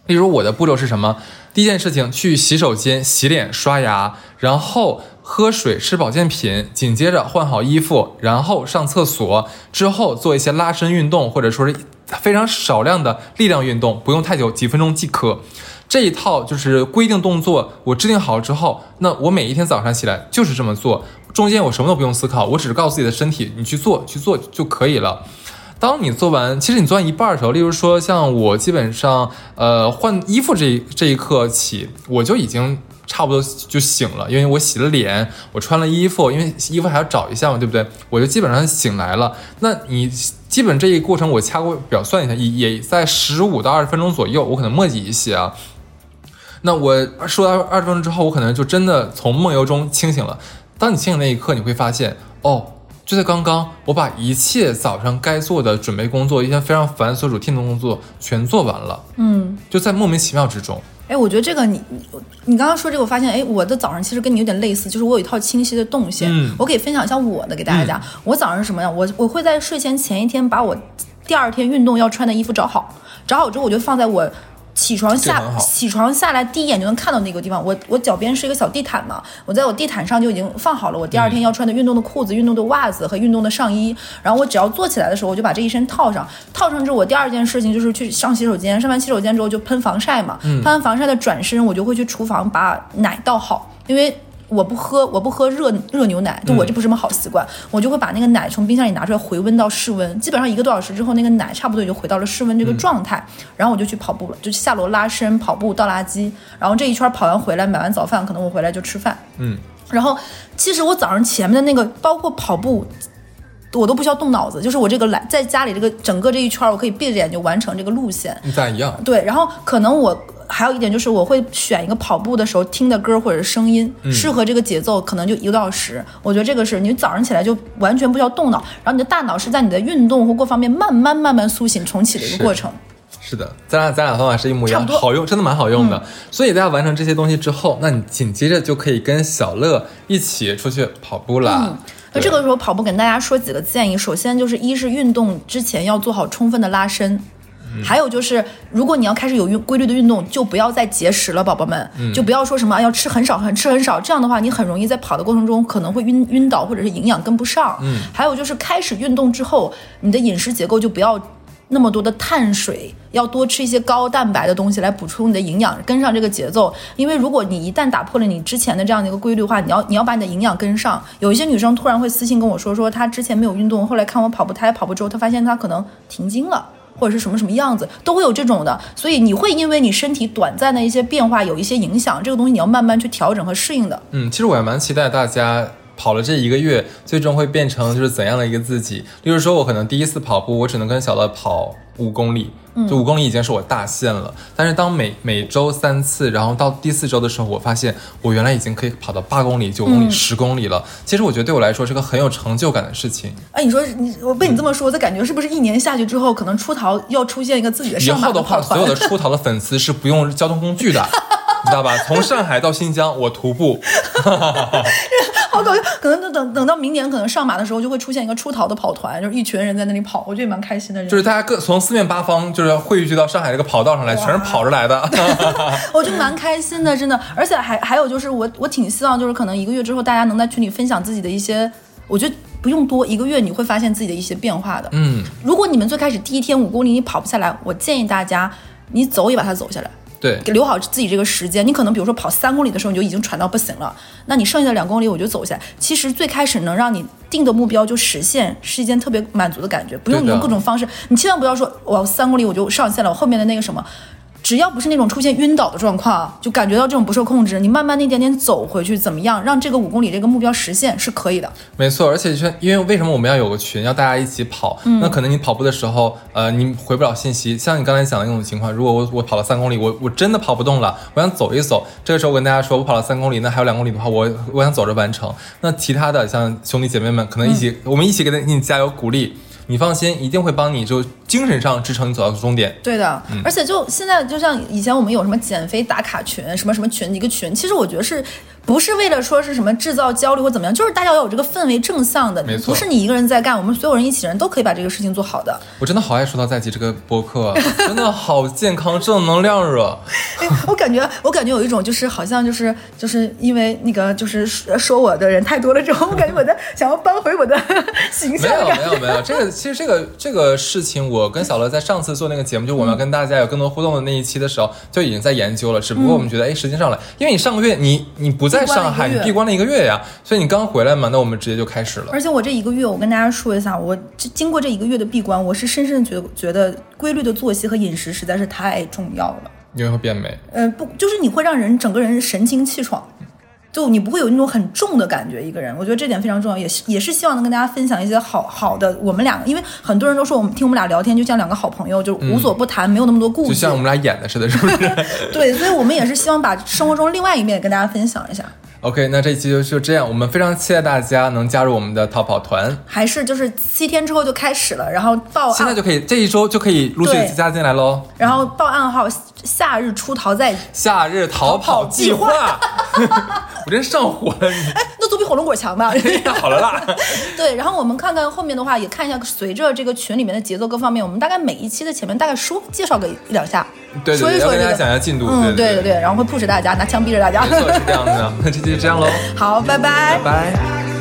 例如我的步骤是什么？第一件事情，去洗手间洗脸刷牙，然后喝水吃保健品，紧接着换好衣服，然后上厕所，之后做一些拉伸运动，或者说是非常少量的力量运动，不用太久，几分钟即可。这一套就是规定动作，我制定好之后，那我每一天早上起来就是这么做，中间我什么都不用思考，我只是告诉自己的身体，你去做，去做就可以了。当你做完，其实你做完一半的时候，例如说像我基本上，呃，换衣服这这一刻起，我就已经差不多就醒了，因为我洗了脸，我穿了衣服，因为衣服还要找一下嘛，对不对？我就基本上醒来了。那你基本这一过程我掐过表算一下，也也在十五到二十分钟左右，我可能墨迹一些啊。那我说到二十分钟之后，我可能就真的从梦游中清醒了。当你清醒那一刻，你会发现，哦，就在刚刚，我把一切早上该做的准备工作，一些非常繁琐、主 e 的工作全做完了。
嗯，
就在莫名其妙之中。
哎，我觉得这个你，你刚刚说这个，我发现，哎，我的早上其实跟你有点类似，就是我有一套清晰的动线。
嗯，
我可以分享一下我的给大家讲。我早上是什么样？我我会在睡前前一天把我第二天运动要穿的衣服找好，找好之后我就放在我。起床下起床下来，第一眼就能看到那个地方。我我脚边是一个小地毯嘛，我在我地毯上就已经放好了我第二天要穿的运动的裤子、运动的袜子和运动的上衣。然后我只要坐起来的时候，我就把这一身套上。套上之后，我第二件事情就是去上洗手间。上完洗手间之后就喷防晒嘛，喷完防晒的转身，我就会去厨房把奶倒好，因为。我不喝，我不喝热热牛奶，就我这不是什么好习惯。我就会把那个奶从冰箱里拿出来回温到室温，基本上一个多小时之后，那个奶差不多也就回到了室温这个状态。然后我就去跑步了，就下楼拉伸、跑步、倒垃圾。然后这一圈跑完回来，买完早饭，可能我回来就吃饭。
嗯。
然后其实我早上前面的那个，包括跑步，我都不需要动脑子，就是我这个来在家里这个整个这一圈，我可以闭着眼就完成这个路线。
咱一样。
对，然后可能我。还有一点就是，我会选一个跑步的时候听的歌或者是声音，适合这个节奏，可能就一个多小时。我觉得这个是你早上起来就完全不需要动脑，然后你的大脑是在你的运动或各方面慢慢慢慢苏醒重启的一个过程。
是的，咱俩咱俩方法是一模一样，好用，真的蛮好用的。所以大家完成这些东西之后，那你紧接着就可以跟小乐一起出去跑步了。
那这个时候跑步，跟大家说几个建议。首先就是一是运动之前要做好充分的拉伸。还有就是，如果你要开始有运规律的运动，就不要再节食了，宝宝们，就不要说什么要吃很少，很吃很少，这样的话，你很容易在跑的过程中可能会晕晕倒，或者是营养跟不上。
嗯，
还有就是开始运动之后，你的饮食结构就不要那么多的碳水，要多吃一些高蛋白的东西来补充你的营养，跟上这个节奏。因为如果你一旦打破了你之前的这样的一个规律的话，你要你要把你的营养跟上。有一些女生突然会私信跟我说，说她之前没有运动，后来看我跑步，她也跑步之后，她发现她可能停经了，或者是什么什么样子，都会有这种的。所以你会因为你身体短暂的一些变化有一些影响，这个东西你要慢慢去调整和适应的。
嗯，其实我还蛮期待大家。跑了这一个月，最终会变成就是怎样的一个自己？例如说，我可能第一次跑步，我只能跟小乐跑五公里，就五公里已经是我大限了。但是当每每周三次，然后到第四周的时候，我发现我原来已经可以跑到八公里、九公里、十公里了。其实我觉得对我来说是个很有成就感的事情。
哎，你说你我被你这么说，我嗯感觉是不是一年下去之后，可能出逃要出现一个自己的
以后的话，*laughs* 所有的出逃的粉丝是不用交通工具的。你知道吧？*laughs* 从上海到新疆，我徒步。*laughs*
好搞笑！可能等等等到明年，可能上马的时候，就会出现一个出逃的跑团，就是一群人在那里跑，我觉得蛮开心的。
就是大家各从四面八方，就是汇聚到上海这个跑道上来，全是跑着来的。*laughs*
我就蛮开心的，真的。而且还还有就是，我我挺希望，就是可能一个月之后，大家能在群里分享自己的一些，我觉得不用多，一个月你会发现自己的一些变化的。
嗯。
如果你们最开始第一天五公里你跑不下来，我建议大家，你走也把它走下来。
对，
留好自己这个时间。你可能比如说跑三公里的时候，你就已经喘到不行了。那你剩下的两公里，我就走下来。其实最开始能让你定的目标就实现，是一件特别满足的感觉。不用你用各种方式，你千万不要说我三公里我就上线了，我后面的那个什么。只要不是那种出现晕倒的状况，就感觉到这种不受控制，你慢慢的一点点走回去，怎么样让这个五公里这个目标实现是可以的。
没错，而且是因为为什么我们要有个群，要大家一起跑？那可能你跑步的时候，呃，你回不了信息。像你刚才讲的那种情况，如果我我跑了三公里，我我真的跑不动了，我想走一走。这个时候我跟大家说，我跑了三公里，那还有两公里的话，我我想走着完成。那其他的像兄弟姐妹们，可能一起，我们一起给他给你加油鼓励。你放心，一定会帮你就精神上支撑你走到终点。
对的，而且就现在，就像以前我们有什么减肥打卡群，什么什么群一个群，其实我觉得是。不是为了说是什么制造焦虑或怎么样，就是大家要有这个氛围正向的，
没错，
不是你一个人在干，我们所有人一起人都可以把这个事情做好的。
我真的好爱说到在即这个播客，真的好健康，正能量热。*laughs*
哎，我感觉我感觉有一种就是好像就是就是因为那个就是说我的人太多了之后，我感觉我在想要扳回我的形象。
没有没有没有，这个其实这个这个事情，我跟小乐在上次做那个节目，就我们要跟大家有更多互动的那一期的时候，就已经在研究了。只不过我们觉得，哎，时间上来，因为你上个月你你不在上海，你闭关了一个月呀，所以你刚回来嘛，那我们直接就开始了。
而且我这一个月，我跟大家说一下，我经过这一个月的闭关，我是深深觉觉得规律的作息和饮食实在是太重要了。
你会变美？
呃，不，就是你会让人整个人神清气爽。就你不会有那种很重的感觉，一个人，我觉得这点非常重要，也是也是希望能跟大家分享一些好好的。我们两个，因为很多人都说我们听我们俩聊天就像两个好朋友，就无所不谈，没有那么多顾忌，
就像我们俩演的似的，是不是？*laughs*
对，所以我们也是希望把生活中另外一面跟大家分享一下。
OK，那这一期就就这样，我们非常期待大家能加入我们的逃跑团，
还是就是七天之后就开始了，然后报
现在就可以，这一周就可以陆续加进来喽。
然后报暗号“夏日出逃在
夏日逃跑计划”，我真上火了，
哎，那总比火龙果强吧？
好了啦。*laughs*
对，然后我们看看后面的话，也看一下随着这个群里面的节奏各方面，我们大概每一期的前面大概说介绍个一两下。
对，
说一说，
跟大家讲一下进度。
嗯，
对
对对，然后会 push 大家，拿枪逼着大家。
没错，是这样的。那 *laughs* 这期就这样喽。
好，拜
拜。拜拜。